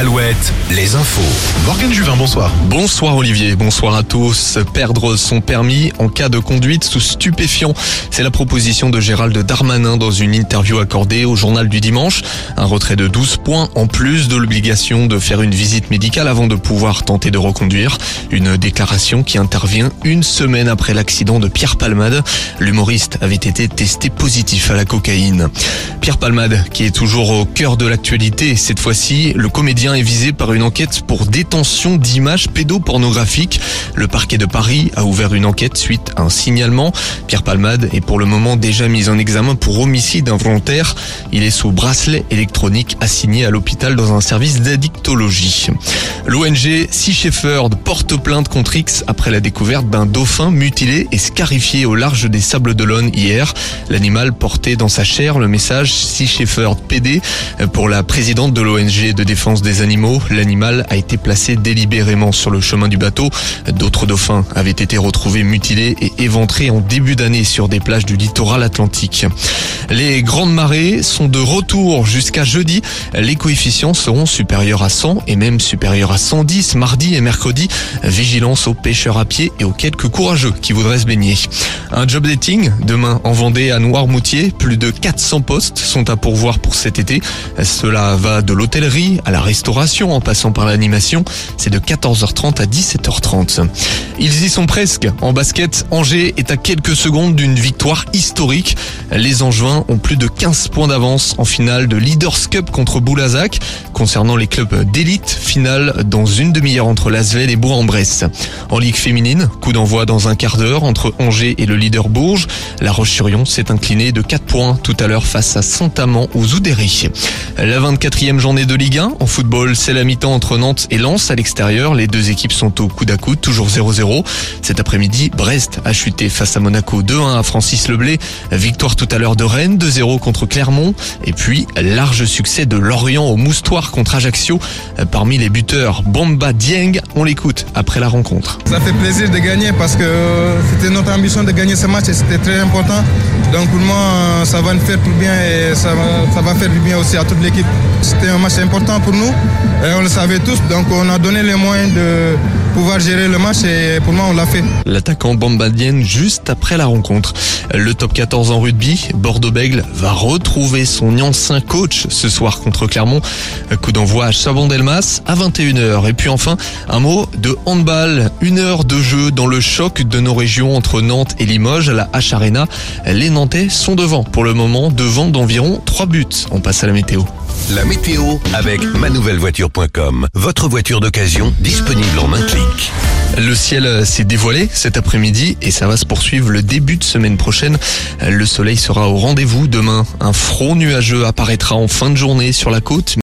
Alouette, les infos. Morgane Juvin, bonsoir. Bonsoir Olivier, bonsoir à tous. Perdre son permis en cas de conduite sous stupéfiant, c'est la proposition de Gérald Darmanin dans une interview accordée au journal du dimanche. Un retrait de 12 points en plus de l'obligation de faire une visite médicale avant de pouvoir tenter de reconduire. Une déclaration qui intervient une semaine après l'accident de Pierre Palmade. L'humoriste avait été testé positif à la cocaïne. Pierre Palmade, qui est toujours au cœur de l'actualité, cette fois-ci, le comédien est visé par une enquête pour détention d'images pédopornographiques. Le parquet de Paris a ouvert une enquête suite à un signalement. Pierre Palmade est pour le moment déjà mis en examen pour homicide involontaire. Il est sous bracelet électronique assigné à l'hôpital dans un service d'addictologie. L'ONG Sea Shepherd porte plainte contre X après la découverte d'un dauphin mutilé et scarifié au large des Sables d'Olonne hier. L'animal portait dans sa chair le message Sea Shepherd PD pour la présidente de l'ONG de défense des animaux. L'animal a été placé délibérément sur le chemin du bateau. D'autres dauphins avaient été retrouvés mutilés et éventrés en début d'année sur des plages du littoral atlantique. Les grandes marées sont de retour jusqu'à jeudi. Les coefficients seront supérieurs à 100 et même supérieurs à 110 mardi et mercredi. Vigilance aux pêcheurs à pied et aux quelques courageux qui voudraient se baigner. Un job dating demain en Vendée à Noirmoutier. Plus de 400 postes sont à pourvoir pour cet été. Cela va de l'hôtellerie à la restauration en passant par l'animation. C'est de 14h30 à 17h30. Ils y sont presque. En basket, Angers est à quelques secondes d'une victoire historique. Les Angevins ont plus de 15 points d'avance en finale de Leaders Cup contre Boulazac. Concernant les clubs d'élite, finale dans une demi-heure entre Lasvel et Bourg-en-Bresse. En Ligue féminine, coup d'envoi dans un quart d'heure entre Angers et le leader Bourges. La Roche-sur-Yon s'est inclinée de 4 points tout à l'heure face à Saint-Amand aux Oudéry. La 24e journée de Ligue 1. En football, c'est la mi-temps entre Nantes et Lens à l'extérieur. Les deux équipes sont au coude à coude, toujours 0-0. Cet après-midi, Brest a chuté face à Monaco 2-1 à Francis Leblé. Victoire tout à l'heure de Rennes 2-0 contre Clermont. Et puis, large succès de Lorient au Moustoir contre Ajaccio. Parmi les buteurs, Bomba Dieng, on l'écoute après la rencontre. Ça fait plaisir de gagner parce que c'était notre ambition de gagner ce match et c'était très important. Donc pour moi, ça va nous faire tout bien et ça va, ça va faire du bien aussi à toute l'équipe. C'était un match important pour nous on le savait tous. Donc on a donné les moyens de pouvoir gérer le match et pour moi on l'a fait. L'attaquant Bambadien juste après la rencontre. Le top 14 en rugby, Bordeaux-Bègle va retrouver son ancien coach ce soir contre Clermont. Coup d'envoi à Chabon-Delmas à 21h. Et puis enfin, un mot de handball. Une heure de jeu dans le choc de nos régions entre Nantes et Limoges à la H Arena. Les Nantais sont devant pour le moment, devant d'environ 3 buts. On passe à la météo. La météo avec manouvellevoiture.com. Votre voiture d'occasion disponible en un clic. Le ciel s'est dévoilé cet après-midi et ça va se poursuivre le début de semaine prochaine. Le soleil sera au rendez-vous demain. Un front nuageux apparaîtra en fin de journée sur la côte.